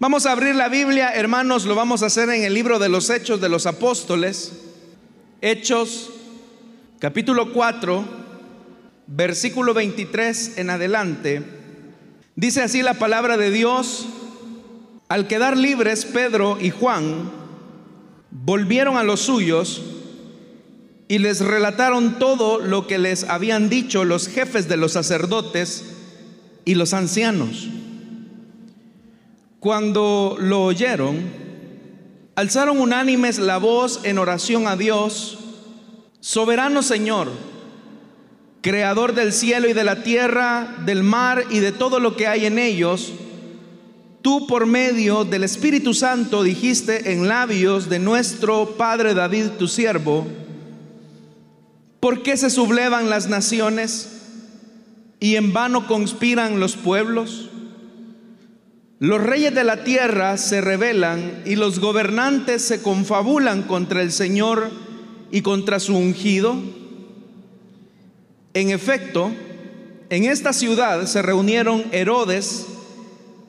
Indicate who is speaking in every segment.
Speaker 1: Vamos a abrir la Biblia, hermanos, lo vamos a hacer en el libro de los Hechos de los Apóstoles. Hechos, capítulo 4, versículo 23 en adelante. Dice así la palabra de Dios. Al quedar libres, Pedro y Juan volvieron a los suyos y les relataron todo lo que les habían dicho los jefes de los sacerdotes y los ancianos. Cuando lo oyeron, alzaron unánimes la voz en oración a Dios, soberano Señor, creador del cielo y de la tierra, del mar y de todo lo que hay en ellos, tú por medio del Espíritu Santo dijiste en labios de nuestro Padre David, tu siervo, ¿Por qué se sublevan las naciones y en vano conspiran los pueblos? Los reyes de la tierra se rebelan y los gobernantes se confabulan contra el Señor y contra su ungido. En efecto, en esta ciudad se reunieron Herodes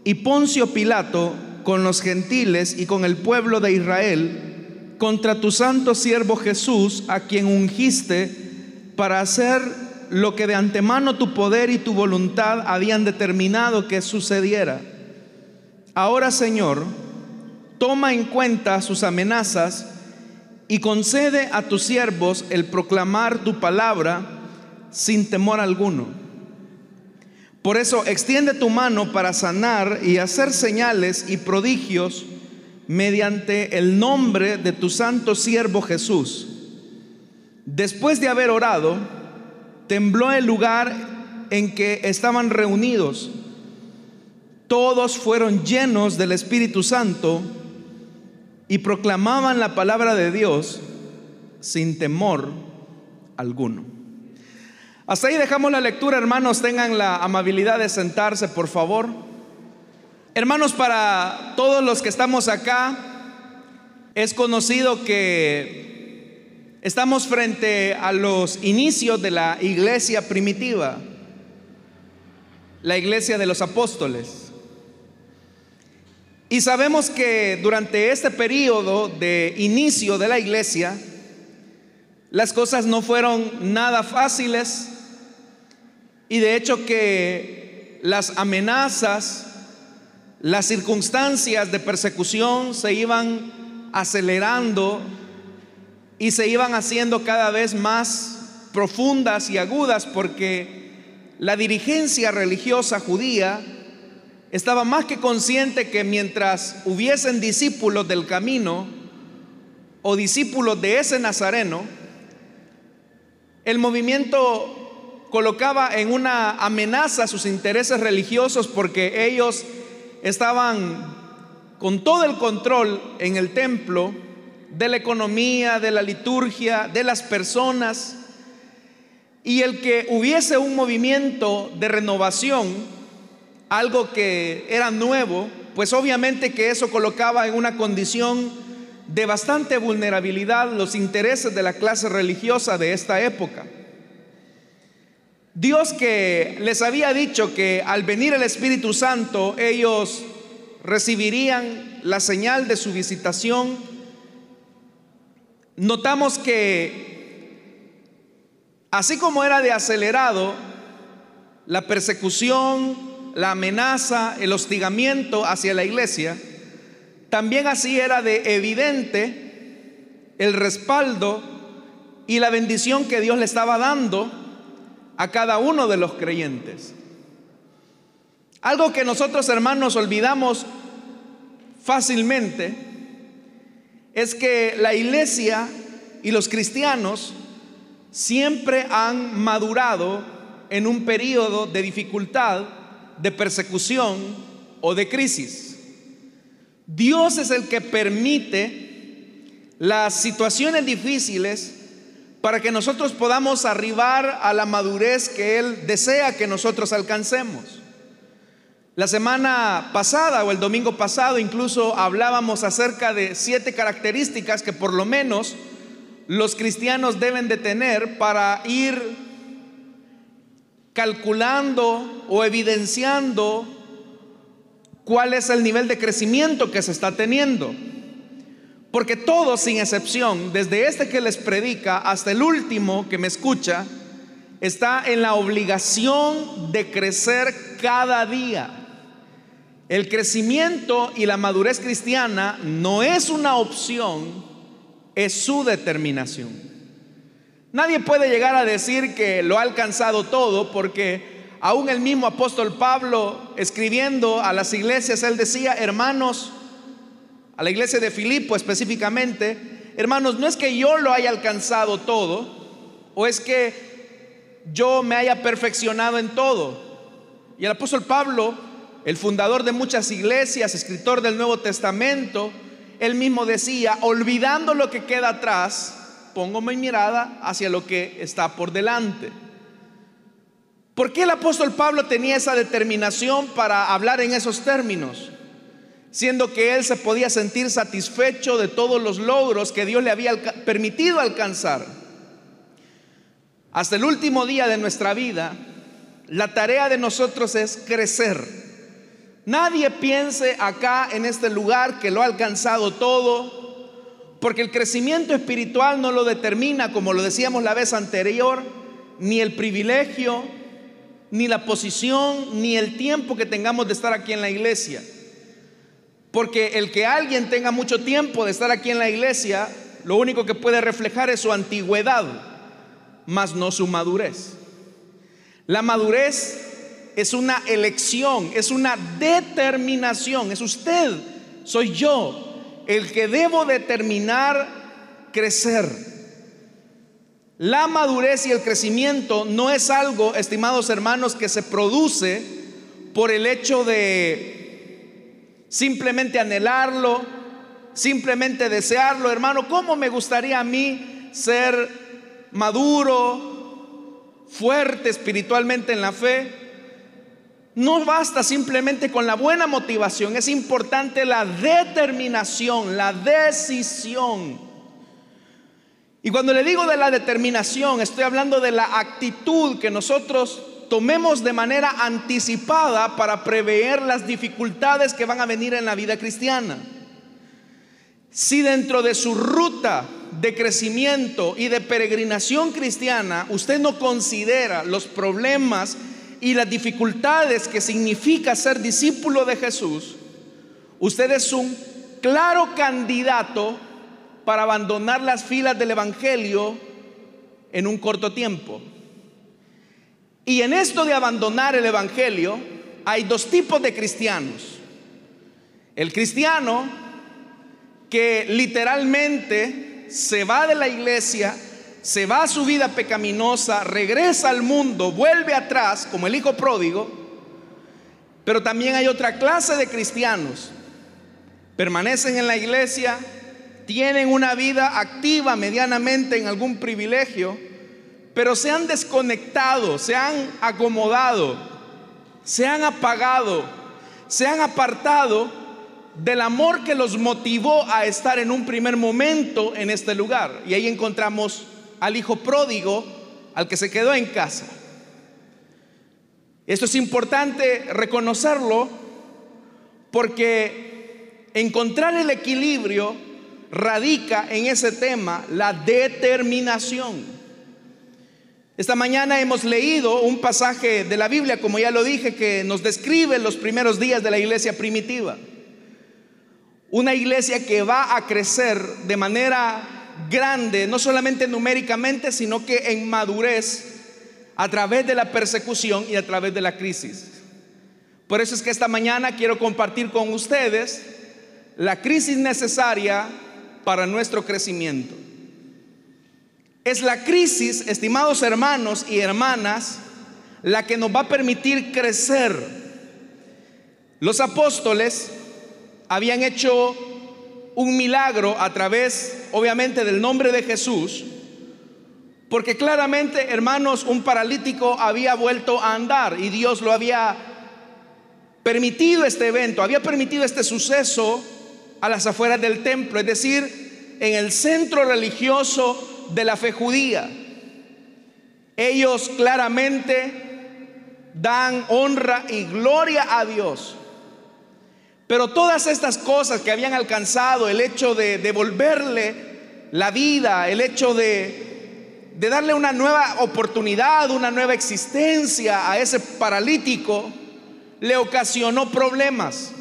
Speaker 1: y Poncio Pilato con los gentiles y con el pueblo de Israel contra tu santo siervo Jesús, a quien ungiste para hacer lo que de antemano tu poder y tu voluntad habían determinado que sucediera. Ahora, Señor, toma en cuenta sus amenazas y concede a tus siervos el proclamar tu palabra sin temor alguno. Por eso extiende tu mano para sanar y hacer señales y prodigios mediante el nombre de tu santo siervo Jesús. Después de haber orado, tembló el lugar en que estaban reunidos. Todos fueron llenos del Espíritu Santo y proclamaban la palabra de Dios sin temor alguno. Hasta ahí dejamos la lectura, hermanos. Tengan la amabilidad de sentarse, por favor. Hermanos, para todos los que estamos acá, es conocido que estamos frente a los inicios de la iglesia primitiva, la iglesia de los apóstoles. Y sabemos que durante este periodo de inicio de la iglesia, las cosas no fueron nada fáciles. Y de hecho que las amenazas, las circunstancias de persecución se iban acelerando y se iban haciendo cada vez más profundas y agudas porque la dirigencia religiosa judía estaba más que consciente que mientras hubiesen discípulos del camino o discípulos de ese nazareno, el movimiento colocaba en una amenaza sus intereses religiosos porque ellos estaban con todo el control en el templo de la economía, de la liturgia, de las personas, y el que hubiese un movimiento de renovación, algo que era nuevo, pues obviamente que eso colocaba en una condición de bastante vulnerabilidad los intereses de la clase religiosa de esta época. Dios que les había dicho que al venir el Espíritu Santo ellos recibirían la señal de su visitación, notamos que así como era de acelerado la persecución, la amenaza, el hostigamiento hacia la iglesia, también así era de evidente el respaldo y la bendición que Dios le estaba dando a cada uno de los creyentes. Algo que nosotros hermanos olvidamos fácilmente es que la iglesia y los cristianos siempre han madurado en un periodo de dificultad, de persecución o de crisis. Dios es el que permite las situaciones difíciles para que nosotros podamos arribar a la madurez que Él desea que nosotros alcancemos. La semana pasada o el domingo pasado incluso hablábamos acerca de siete características que por lo menos los cristianos deben de tener para ir calculando o evidenciando cuál es el nivel de crecimiento que se está teniendo. Porque todos, sin excepción, desde este que les predica hasta el último que me escucha, está en la obligación de crecer cada día. El crecimiento y la madurez cristiana no es una opción, es su determinación. Nadie puede llegar a decir que lo ha alcanzado todo porque aún el mismo apóstol Pablo escribiendo a las iglesias, él decía, hermanos, a la iglesia de Filipo específicamente, hermanos, no es que yo lo haya alcanzado todo, o es que yo me haya perfeccionado en todo. Y el apóstol Pablo, el fundador de muchas iglesias, escritor del Nuevo Testamento, él mismo decía, olvidando lo que queda atrás, pongo mi mirada hacia lo que está por delante. ¿Por qué el apóstol Pablo tenía esa determinación para hablar en esos términos? siendo que él se podía sentir satisfecho de todos los logros que Dios le había permitido alcanzar. Hasta el último día de nuestra vida, la tarea de nosotros es crecer. Nadie piense acá en este lugar que lo ha alcanzado todo, porque el crecimiento espiritual no lo determina, como lo decíamos la vez anterior, ni el privilegio, ni la posición, ni el tiempo que tengamos de estar aquí en la iglesia. Porque el que alguien tenga mucho tiempo de estar aquí en la iglesia, lo único que puede reflejar es su antigüedad, más no su madurez. La madurez es una elección, es una determinación, es usted, soy yo, el que debo determinar crecer. La madurez y el crecimiento no es algo, estimados hermanos, que se produce por el hecho de simplemente anhelarlo, simplemente desearlo, hermano. ¿Cómo me gustaría a mí ser maduro, fuerte espiritualmente en la fe? No basta simplemente con la buena motivación, es importante la determinación, la decisión. Y cuando le digo de la determinación, estoy hablando de la actitud que nosotros tomemos de manera anticipada para prever las dificultades que van a venir en la vida cristiana. Si dentro de su ruta de crecimiento y de peregrinación cristiana usted no considera los problemas y las dificultades que significa ser discípulo de Jesús, usted es un claro candidato para abandonar las filas del Evangelio en un corto tiempo. Y en esto de abandonar el Evangelio hay dos tipos de cristianos. El cristiano que literalmente se va de la iglesia, se va a su vida pecaminosa, regresa al mundo, vuelve atrás como el hijo pródigo, pero también hay otra clase de cristianos. Permanecen en la iglesia, tienen una vida activa medianamente en algún privilegio, pero se han desconectado, se han acomodado, se han apagado, se han apartado del amor que los motivó a estar en un primer momento en este lugar. Y ahí encontramos al hijo pródigo, al que se quedó en casa. Esto es importante reconocerlo porque encontrar el equilibrio radica en ese tema, la determinación. Esta mañana hemos leído un pasaje de la Biblia, como ya lo dije, que nos describe los primeros días de la iglesia primitiva. Una iglesia que va a crecer de manera grande, no solamente numéricamente, sino que en madurez a través de la persecución y a través de la crisis. Por eso es que esta mañana quiero compartir con ustedes la crisis necesaria para nuestro crecimiento. Es la crisis, estimados hermanos y hermanas, la que nos va a permitir crecer. Los apóstoles habían hecho un milagro a través, obviamente, del nombre de Jesús, porque claramente, hermanos, un paralítico había vuelto a andar y Dios lo había permitido este evento, había permitido este suceso a las afueras del templo, es decir, en el centro religioso de la fe judía. Ellos claramente dan honra y gloria a Dios. Pero todas estas cosas que habían alcanzado, el hecho de devolverle la vida, el hecho de, de darle una nueva oportunidad, una nueva existencia a ese paralítico, le ocasionó problemas.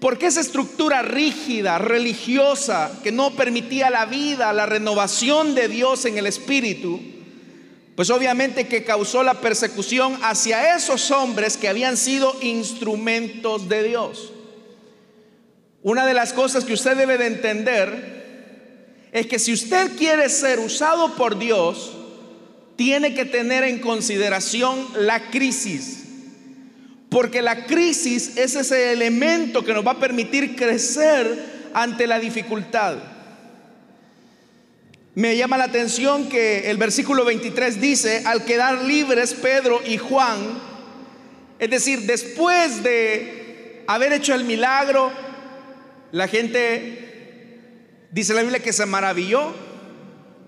Speaker 1: Porque esa estructura rígida, religiosa, que no permitía la vida, la renovación de Dios en el Espíritu, pues obviamente que causó la persecución hacia esos hombres que habían sido instrumentos de Dios. Una de las cosas que usted debe de entender es que si usted quiere ser usado por Dios, tiene que tener en consideración la crisis. Porque la crisis es ese elemento que nos va a permitir crecer ante la dificultad. Me llama la atención que el versículo 23 dice, al quedar libres Pedro y Juan, es decir, después de haber hecho el milagro, la gente, dice la Biblia, que se maravilló,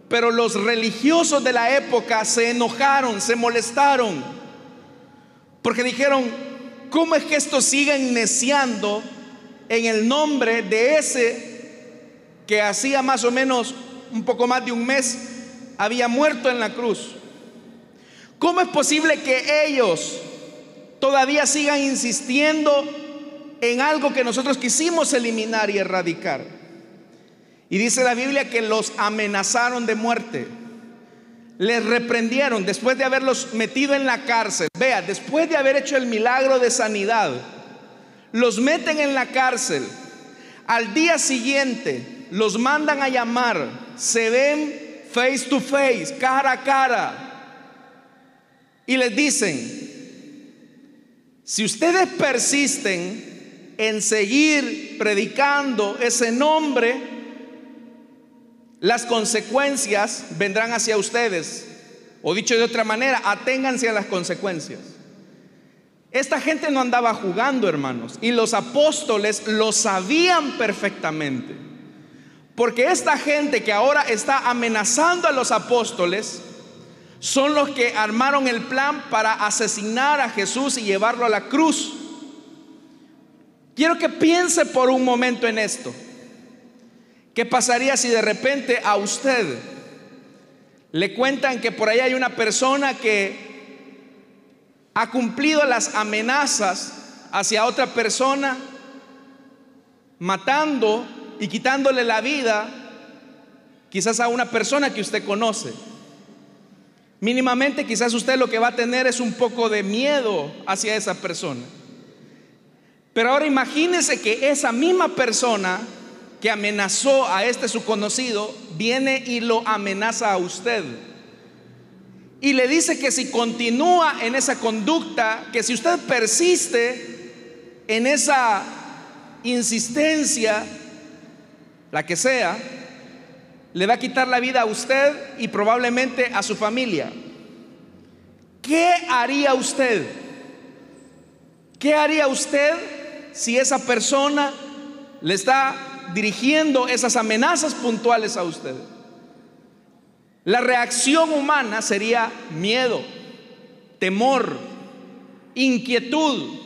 Speaker 1: pero los religiosos de la época se enojaron, se molestaron, porque dijeron, ¿cómo es que estos siguen neciando en el nombre de ese que hacía más o menos un poco más de un mes, había muerto en la cruz. ¿Cómo es posible que ellos todavía sigan insistiendo en algo que nosotros quisimos eliminar y erradicar? Y dice la Biblia que los amenazaron de muerte. Les reprendieron después de haberlos metido en la cárcel. Vea, después de haber hecho el milagro de sanidad, los meten en la cárcel. Al día siguiente los mandan a llamar se ven face to face, cara a cara, y les dicen, si ustedes persisten en seguir predicando ese nombre, las consecuencias vendrán hacia ustedes. O dicho de otra manera, aténganse a las consecuencias. Esta gente no andaba jugando, hermanos, y los apóstoles lo sabían perfectamente. Porque esta gente que ahora está amenazando a los apóstoles son los que armaron el plan para asesinar a Jesús y llevarlo a la cruz. Quiero que piense por un momento en esto. ¿Qué pasaría si de repente a usted le cuentan que por ahí hay una persona que ha cumplido las amenazas hacia otra persona, matando y quitándole la vida quizás a una persona que usted conoce. Mínimamente quizás usted lo que va a tener es un poco de miedo hacia esa persona. Pero ahora imagínese que esa misma persona que amenazó a este su conocido viene y lo amenaza a usted. Y le dice que si continúa en esa conducta, que si usted persiste en esa insistencia, la que sea, le va a quitar la vida a usted y probablemente a su familia. ¿Qué haría usted? ¿Qué haría usted si esa persona le está dirigiendo esas amenazas puntuales a usted? La reacción humana sería miedo, temor, inquietud.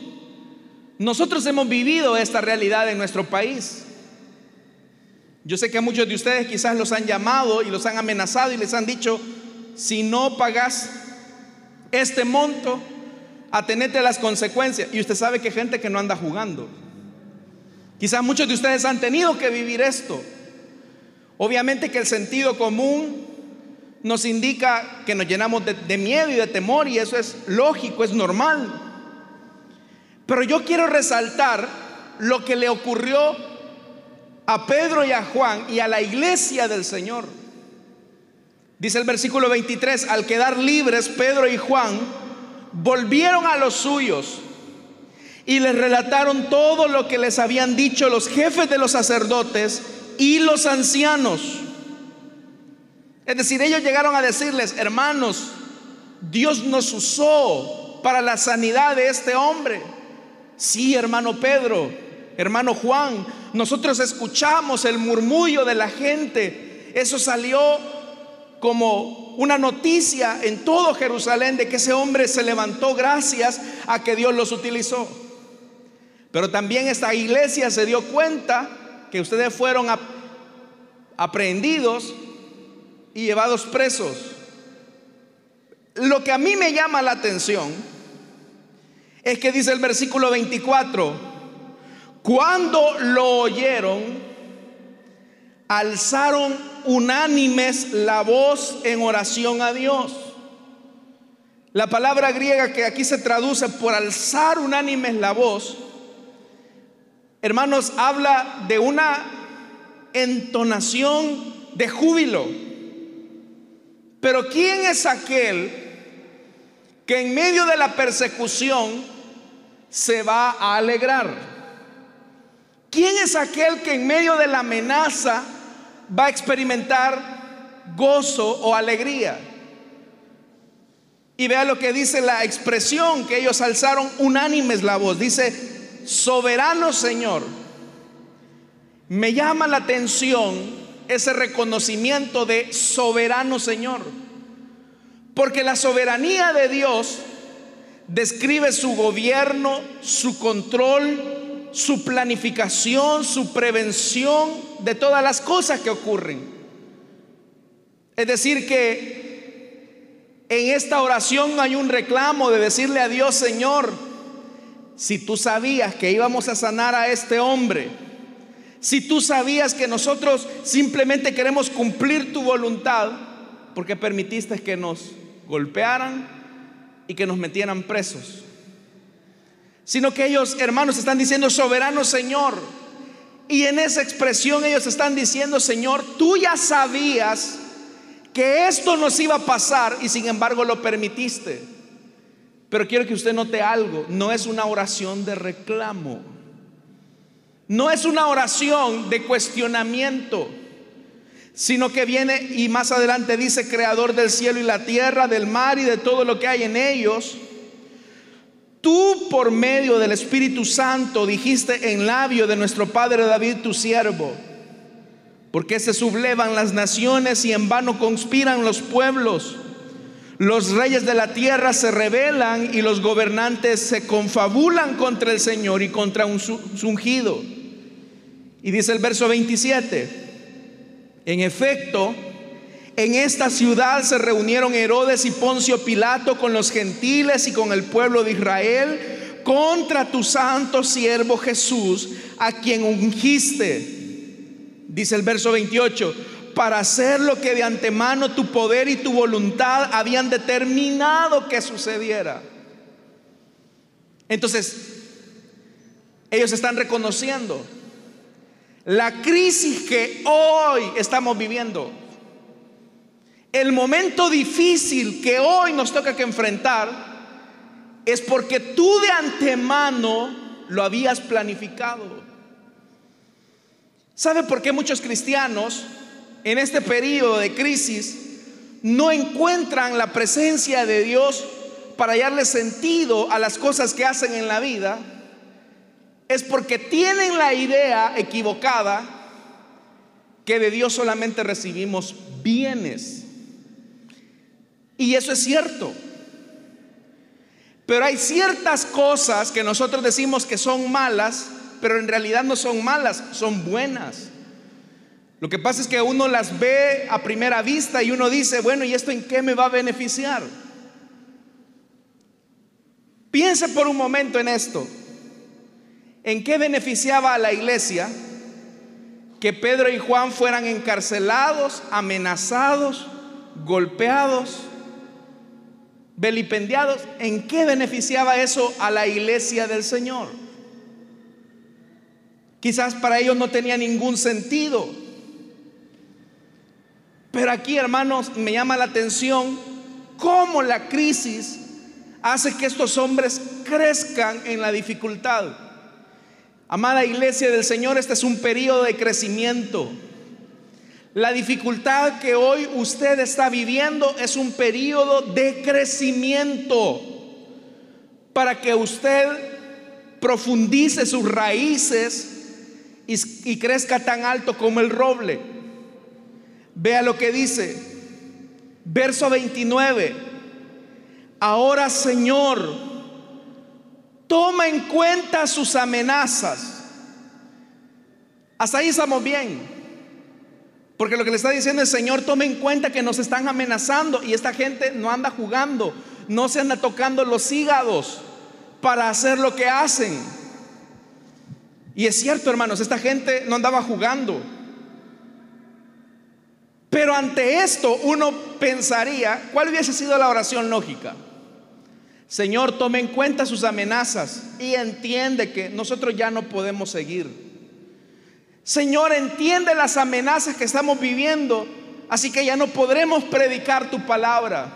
Speaker 1: Nosotros hemos vivido esta realidad en nuestro país. Yo sé que a muchos de ustedes quizás los han llamado y los han amenazado y les han dicho, si no pagas este monto, atenete a las consecuencias. Y usted sabe que gente que no anda jugando. Quizás muchos de ustedes han tenido que vivir esto. Obviamente que el sentido común nos indica que nos llenamos de, miedo y de temor y eso es lógico, es normal. Pero yo quiero resaltar lo que le ocurrió a Pedro y a Juan y a la iglesia del Señor. Dice el versículo 23, al quedar libres Pedro y Juan volvieron a los suyos y les relataron todo lo que les habían dicho los jefes de los sacerdotes y los ancianos. Es decir, ellos llegaron a decirles, hermanos, Dios nos usó para la sanidad de este hombre. Sí, hermano Pedro, hermano Juan, nosotros escuchamos el murmullo de la gente. Eso salió como una noticia en todo Jerusalén de que ese hombre se levantó gracias a que Dios los utilizó. Pero también esta iglesia se dio cuenta que ustedes fueron aprehendidos y llevados presos. Lo que a mí me llama la atención es que dice el versículo 24, cuando lo oyeron, alzaron unánimes la voz en oración a Dios. La palabra griega que aquí se traduce por alzar unánimes la voz, hermanos, habla de una entonación de júbilo. Pero ¿quién es aquel que en medio de la persecución se va a alegrar? ¿Quién es aquel que en medio de la amenaza va a experimentar gozo o alegría? Y vea lo que dice la expresión que ellos alzaron unánimes la voz. Dice, soberano Señor. Me llama la atención ese reconocimiento de soberano Señor. Porque la soberanía de Dios describe su gobierno, su control, su planificación, su prevención de todas las cosas que ocurren. Es decir, que en esta oración hay un reclamo de decirle a Dios, Señor, si tú sabías que íbamos a sanar a este hombre, si tú sabías que nosotros simplemente queremos cumplir tu voluntad, porque permitiste que nos golpearan y que nos metieran presos. Sino que ellos, hermanos, están diciendo, soberano Señor. Y en esa expresión ellos están diciendo, Señor, tú ya sabías que esto nos iba a pasar y sin embargo lo permitiste. Pero quiero que usted note algo, no es una oración de reclamo. No es una oración de cuestionamiento, sino que viene y más adelante dice, creador del cielo y la tierra, del mar y de todo lo que hay en ellos. Tú por medio del Espíritu Santo dijiste en labio de nuestro Padre David, tu siervo, porque se sublevan las naciones y en vano conspiran los pueblos. Los reyes de la tierra se rebelan y los gobernantes se confabulan contra el Señor y contra un ungido. Y dice el verso 27, en efecto, en esta ciudad se reunieron Herodes y Poncio Pilato con los gentiles y con el pueblo de Israel contra tu santo siervo Jesús, a quien ungiste. Dice el verso 28, para hacer lo que de antemano tu poder y tu voluntad habían determinado que sucediera. Entonces, ellos están reconociendo la crisis que hoy estamos viviendo, el momento difícil que hoy nos toca que enfrentar, es porque tú de antemano lo habías planificado. ¿Sabe por qué muchos cristianos en este periodo de crisis no encuentran la presencia de Dios para darle sentido a las cosas que hacen en la vida? es porque tienen la idea equivocada que de Dios solamente recibimos bienes. Y eso es cierto. Pero hay ciertas cosas que nosotros decimos que son malas, pero en realidad no son malas, son buenas. Lo que pasa es que uno las ve a primera vista y uno dice, bueno, ¿y esto en qué me va a beneficiar? Piense por un momento en esto. ¿En qué beneficiaba a la iglesia que Pedro y Juan fueran encarcelados, amenazados, golpeados, vilipendiados? ¿En qué beneficiaba eso a la iglesia del Señor? Quizás para ellos no tenía ningún sentido. Pero aquí, hermanos, me llama la atención cómo la crisis hace que estos hombres crezcan en la dificultad. Amada iglesia del Señor, este es un periodo de crecimiento. La dificultad que hoy usted está viviendo es un periodo de crecimiento para que usted profundice sus raíces y, crezca tan alto como el roble. Vea lo que dice, verso 29. Ahora Señor, toma en cuenta sus amenazas. Hasta ahí estamos bien. Porque lo que le está diciendo es, Señor, tome en cuenta que nos están amenazando y esta gente no anda jugando, no se anda tocando los hígados para hacer lo que hacen. Y es cierto, hermanos, esta gente no andaba jugando. Pero ante esto uno pensaría, ¿cuál hubiese sido la oración lógica? Señor, tome en cuenta sus amenazas y entiende que nosotros ya no podemos seguir. Señor, entiende las amenazas que estamos viviendo, así que ya no podremos predicar tu palabra.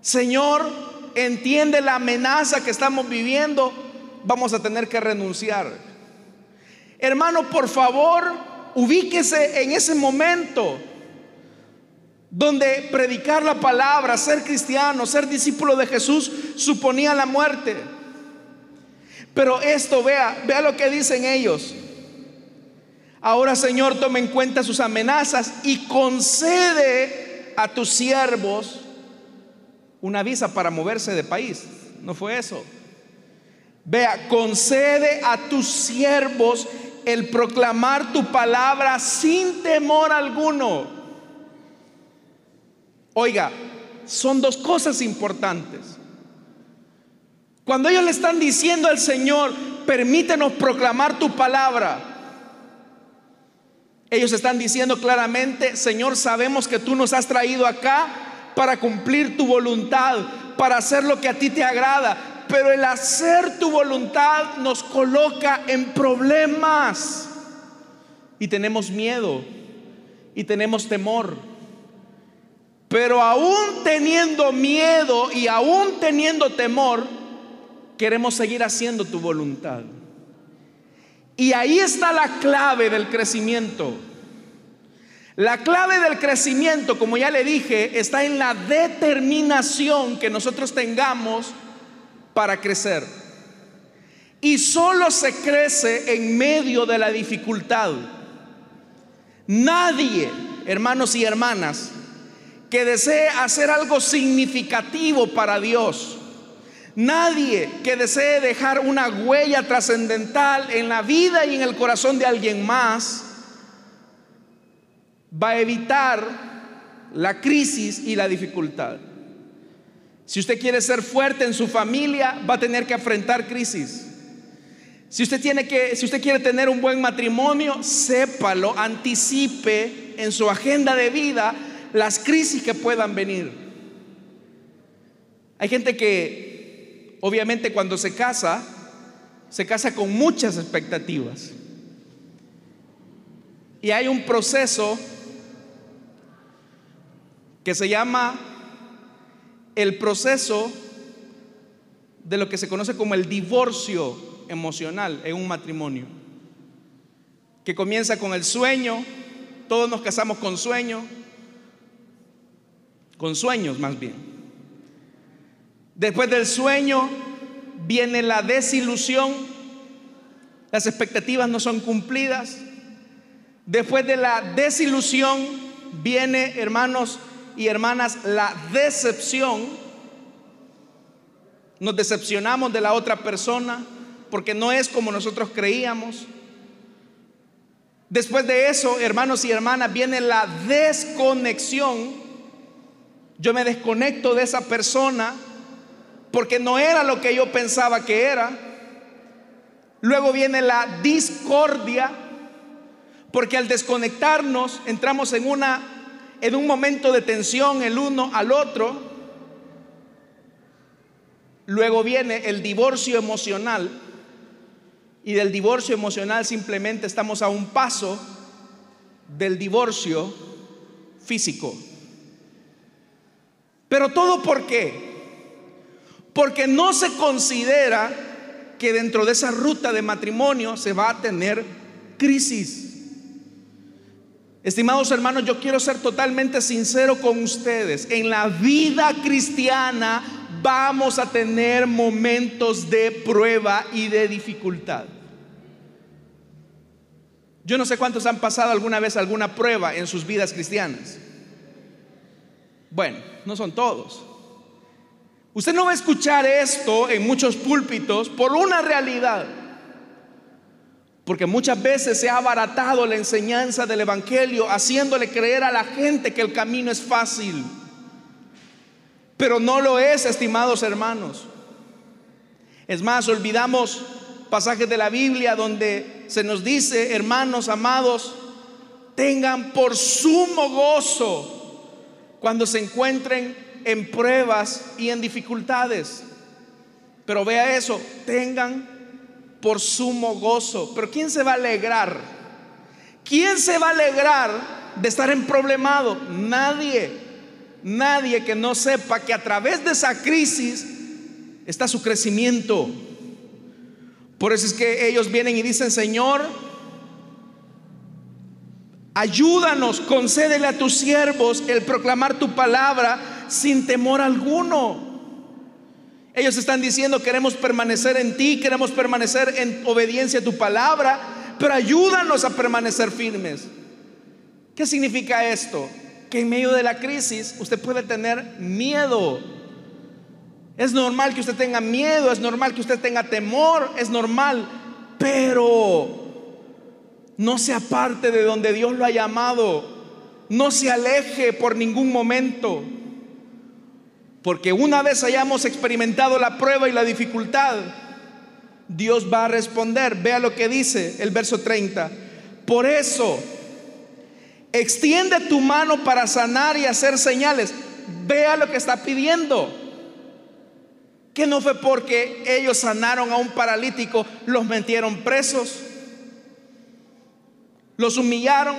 Speaker 1: Señor, entiende la amenaza que estamos viviendo, vamos a tener que renunciar. Hermano, por favor, ubíquese en ese momento donde predicar la palabra, ser cristiano, ser discípulo de Jesús suponía la muerte. Pero esto, vea, vea lo que dicen ellos. Ahora, Señor, toma en cuenta sus amenazas y concede a tus siervos una visa para moverse de país. No fue eso. Vea, concede a tus siervos el proclamar tu palabra sin temor alguno. Oiga, son dos cosas importantes. Cuando ellos le están diciendo al Señor, permítenos proclamar tu palabra, ellos están diciendo claramente, Señor, sabemos que tú nos has traído acá para cumplir tu voluntad, para hacer lo que a ti te agrada, pero el hacer tu voluntad nos coloca en problemas y tenemos miedo y tenemos temor. Pero aún teniendo miedo y aún teniendo temor, queremos seguir haciendo tu voluntad. Y ahí está la clave del crecimiento. La clave del crecimiento, como ya le dije, está en la determinación que nosotros tengamos para crecer. Y solo se crece en medio de la dificultad. Nadie, hermanos y hermanas, que desee hacer algo significativo para Dios. Nadie que desee dejar una huella trascendental en la vida y en el corazón de alguien más va a evitar la crisis y la dificultad. Si usted quiere ser fuerte en su familia, va a tener que enfrentar crisis. Si usted tiene que si usted quiere tener un buen matrimonio, sépalo, anticipe en su agenda de vida las crisis que puedan venir. Hay gente que obviamente cuando se casa, se casa con muchas expectativas. Y hay un proceso que se llama el proceso de lo que se conoce como el divorcio emocional en un matrimonio, que comienza con el sueño, todos nos casamos con sueño, con sueños más bien. Después del sueño viene la desilusión, las expectativas no son cumplidas. Después de la desilusión viene, hermanos y hermanas, la decepción. Nos decepcionamos de la otra persona porque no es como nosotros creíamos. Después de eso, hermanos y hermanas, viene la desconexión yo me desconecto de esa persona porque no era lo que yo pensaba que era. Luego viene la discordia, porque al desconectarnos entramos en una en un momento de tensión el uno al otro. Luego viene el divorcio emocional y del divorcio emocional simplemente estamos a un paso del divorcio físico. Pero todo por qué? Porque no se considera que dentro de esa ruta de matrimonio se va a tener crisis. Estimados hermanos, yo quiero ser totalmente sincero con ustedes. En la vida cristiana vamos a tener momentos de prueba y de dificultad. Yo no sé cuántos han pasado alguna vez alguna prueba en sus vidas cristianas. Bueno, no son todos. Usted no va a escuchar esto en muchos púlpitos por una realidad. Porque muchas veces se ha abaratado la enseñanza del Evangelio haciéndole creer a la gente que el camino es fácil. Pero no lo es, estimados hermanos. Es más, olvidamos pasajes de la Biblia donde se nos dice, hermanos amados, tengan por sumo gozo cuando se encuentren en pruebas y en dificultades. Pero vea eso, tengan por sumo gozo. Pero ¿quién se va a alegrar? ¿Quién se va a alegrar de estar en problemado? Nadie. Nadie que no sepa que a través de esa crisis está su crecimiento. Por eso es que ellos vienen y dicen, Señor, ayúdanos, concédele a tus siervos el proclamar tu palabra sin temor alguno. Ellos están diciendo, queremos permanecer en ti, queremos permanecer en obediencia a tu palabra, pero ayúdanos a permanecer firmes. ¿Qué significa esto? Que en medio de la crisis usted puede tener miedo. Es normal que usted tenga miedo, es normal que usted tenga temor, es normal, pero no se aparte de donde Dios lo ha llamado, no se aleje por ningún momento. Porque una vez hayamos experimentado la prueba y la dificultad, Dios va a responder. Vea lo que dice el verso 30. Por eso, extiende tu mano para sanar y hacer señales. Vea lo que está pidiendo. Que no fue porque ellos sanaron a un paralítico, los metieron presos, los humillaron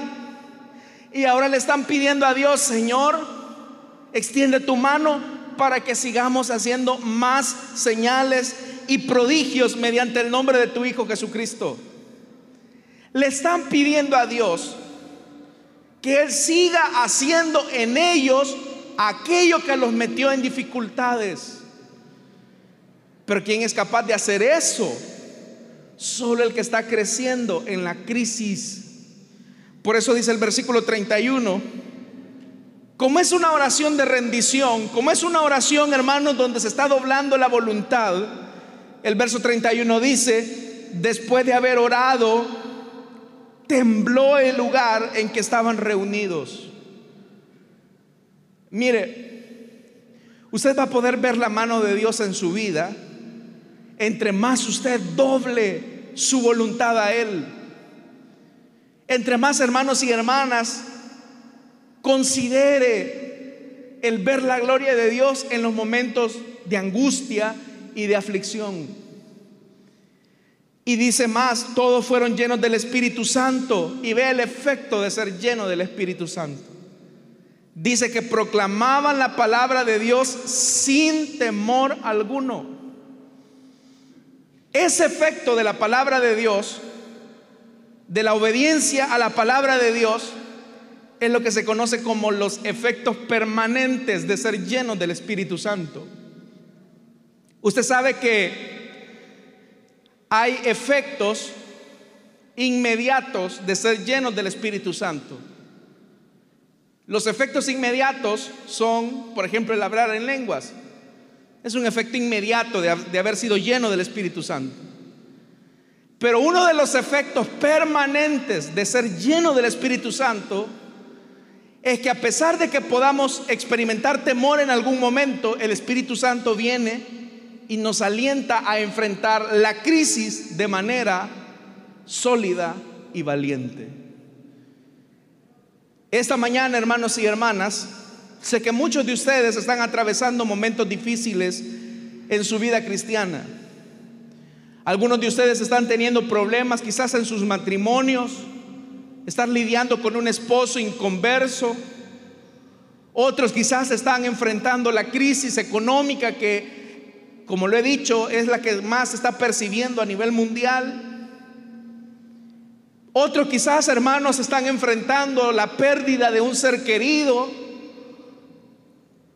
Speaker 1: y ahora le están pidiendo a Dios, Señor, extiende tu mano para que sigamos haciendo más señales y prodigios mediante el nombre de tu Hijo Jesucristo. Le están pidiendo a Dios que Él siga haciendo en ellos aquello que los metió en dificultades. Pero ¿quién es capaz de hacer eso? Solo el que está creciendo en la crisis. Por eso dice el versículo 31 como es una oración de rendición, como es una oración, hermanos, donde se está doblando la voluntad, el verso 31 dice, después de haber orado, tembló el lugar en que estaban reunidos. Mire, usted va a poder ver la mano de Dios en su vida entre más usted doble su voluntad a Él. Entre más hermanos y hermanas Considere el ver la gloria de Dios en los momentos de angustia y de aflicción. Y dice más, todos fueron llenos del Espíritu Santo y ve el efecto de ser lleno del Espíritu Santo. Dice que proclamaban la palabra de Dios sin temor alguno. Ese efecto de la palabra de Dios, de la obediencia a la palabra de Dios, es lo que se conoce como los efectos permanentes de ser llenos del Espíritu Santo. Usted sabe que hay efectos inmediatos de ser llenos del Espíritu Santo. Los efectos inmediatos son, por ejemplo, el hablar en lenguas. Es un efecto inmediato de, de haber sido lleno del Espíritu Santo. Pero uno de los efectos permanentes de ser lleno del Espíritu Santo es que a pesar de que podamos experimentar temor en algún momento, el Espíritu Santo viene y nos alienta a enfrentar la crisis de manera sólida y valiente. Esta mañana, hermanos y hermanas, sé que muchos de ustedes están atravesando momentos difíciles en su vida cristiana. Algunos de ustedes están teniendo problemas quizás en sus matrimonios, están lidiando con un esposo inconverso. Otros quizás están enfrentando la crisis económica que, como lo he dicho, es la que más está percibiendo a nivel mundial. Otros quizás, hermanos, están enfrentando la pérdida de un ser querido.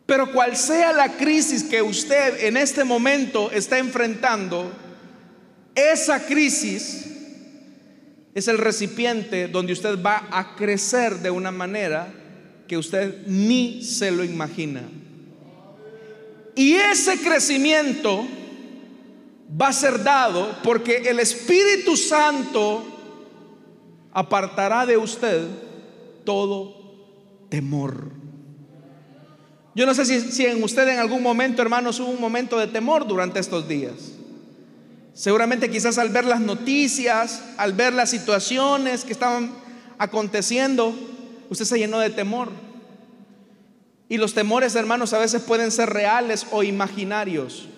Speaker 1: Pero cual sea la crisis que usted en este momento está enfrentando, esa crisis es el recipiente donde usted va a crecer de una manera que usted ni se lo imagina. Y ese crecimiento va a ser dado porque el Espíritu Santo apartará de usted todo temor. Yo no sé si, en usted en algún momento, hermanos, hubo un momento de temor durante estos días. Seguramente quizás al ver las noticias, al ver las situaciones que estaban aconteciendo, usted se llenó de temor. Y los temores, hermanos, a veces pueden ser reales o imaginarios.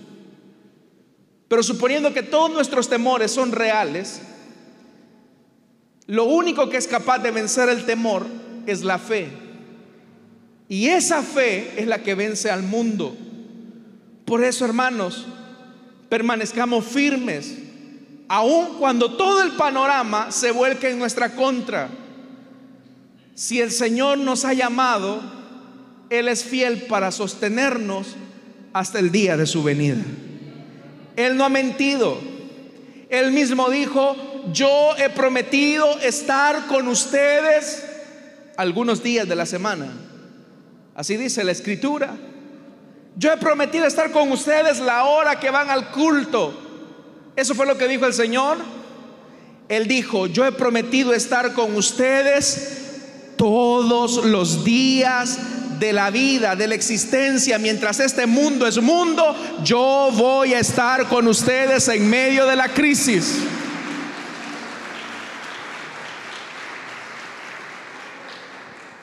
Speaker 1: Pero suponiendo que todos nuestros temores son reales, lo único que es capaz de vencer el temor es la fe. Y esa fe es la que vence al mundo. Por eso, hermanos, permanezcamos firmes, aun cuando todo el panorama se vuelque en nuestra contra. Si el Señor nos ha llamado, Él es fiel para sostenernos hasta el día de su venida. Él no ha mentido. Él mismo dijo, yo he prometido estar con ustedes algunos días de la semana. Así dice la escritura. Yo he prometido estar con ustedes la hora que van al culto. Eso fue lo que dijo el Señor. Él dijo, yo he prometido estar con ustedes todos los días de la vida, de la existencia, mientras este mundo es mundo, yo voy a estar con ustedes en medio de la crisis.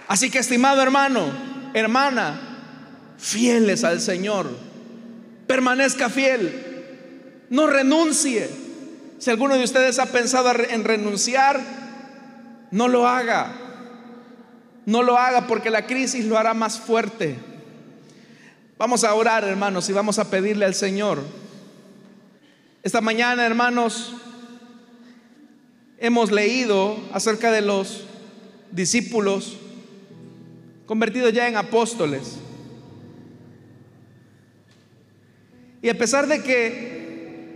Speaker 1: Así que, estimado hermano, hermana, fieles al Señor, permanezca fiel, no renuncie. Si alguno de ustedes ha pensado en renunciar, no lo haga. No lo haga porque la crisis lo hará más fuerte. Vamos a orar, hermanos, y vamos a pedirle al Señor. Esta mañana, hermanos, hemos leído acerca de los discípulos convertidos ya en apóstoles. Y a pesar de que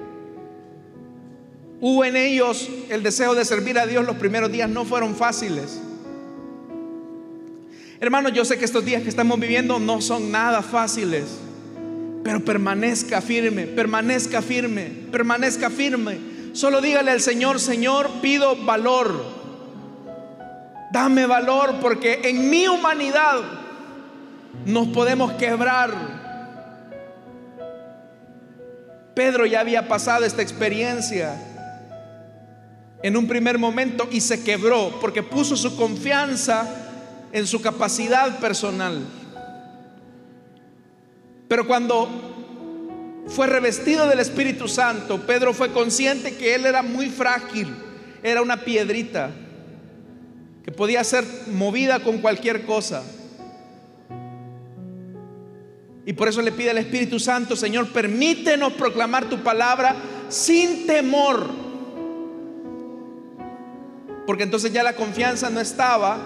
Speaker 1: hubo en ellos el deseo de servir a Dios, los primeros días no fueron fáciles. Hermanos, yo sé que estos días que estamos viviendo no son nada fáciles, pero permanezca firme, permanezca firme, permanezca firme. Solo dígale al Señor, Señor, pido valor. Dame valor porque en mi humanidad nos podemos quebrar. Pedro ya había pasado esta experiencia en un primer momento y se quebró porque puso su confianza en su capacidad personal. Pero cuando fue revestido del Espíritu Santo, Pedro fue consciente que él era muy frágil, era una piedrita que podía ser movida con cualquier cosa. Y por eso le pide al Espíritu Santo, Señor, permítenos proclamar tu palabra sin temor. Porque entonces ya la confianza no estaba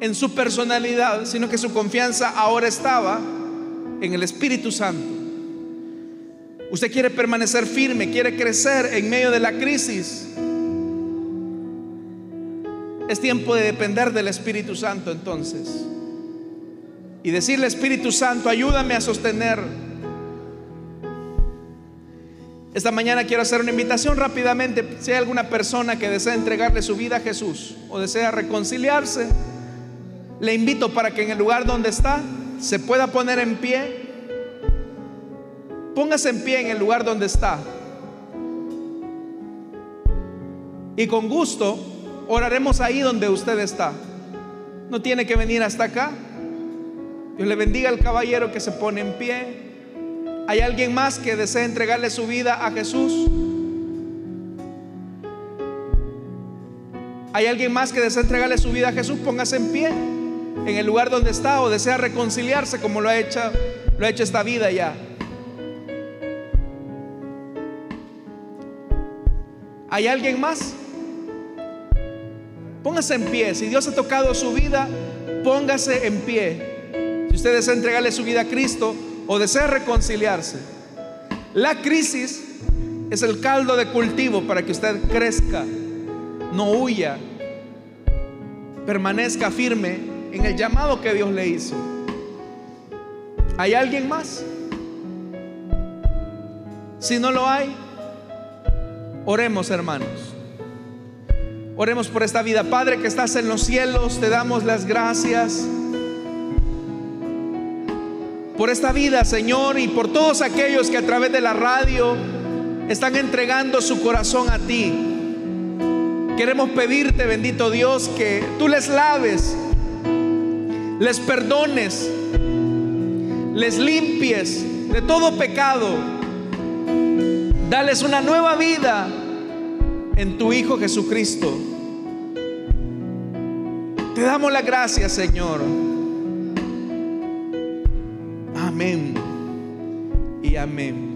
Speaker 1: en su personalidad, sino que su confianza ahora estaba en el Espíritu Santo. Usted quiere permanecer firme, quiere crecer en medio de la crisis. Es tiempo de depender del Espíritu Santo entonces. Y decirle, Espíritu Santo, ayúdame a sostener. Esta mañana quiero hacer una invitación rápidamente. Si hay alguna persona que desea entregarle su vida a Jesús o desea reconciliarse, le invito para que en el lugar donde está se pueda poner en pie. Póngase en pie en el lugar donde está. Y con gusto oraremos ahí donde usted está. No tiene que venir hasta acá. Dios le bendiga al caballero que se pone en pie. ¿Hay alguien más que desea entregarle su vida a Jesús? ¿Hay alguien más que desea entregarle su vida a Jesús? Póngase en pie en el lugar donde está o desea reconciliarse como lo ha hecho, lo ha hecho esta vida ya. ¿Hay alguien más? Póngase en pie. Si Dios ha tocado su vida, póngase en pie. Si usted desea entregarle su vida a Cristo o desea reconciliarse. La crisis es el caldo de cultivo para que usted crezca, no huya, permanezca firme en el llamado que Dios le hizo. ¿Hay alguien más? Si no lo hay, oremos hermanos. Oremos por esta vida. Padre que estás en los cielos, te damos las gracias por esta vida, Señor, y por todos aquellos que a través de la radio están entregando su corazón a ti. Queremos pedirte, bendito Dios, que tú les laves, les perdones, les limpies de todo pecado. Dales una nueva vida en tu Hijo Jesucristo. Te damos la gracia, Señor. Amén y amén.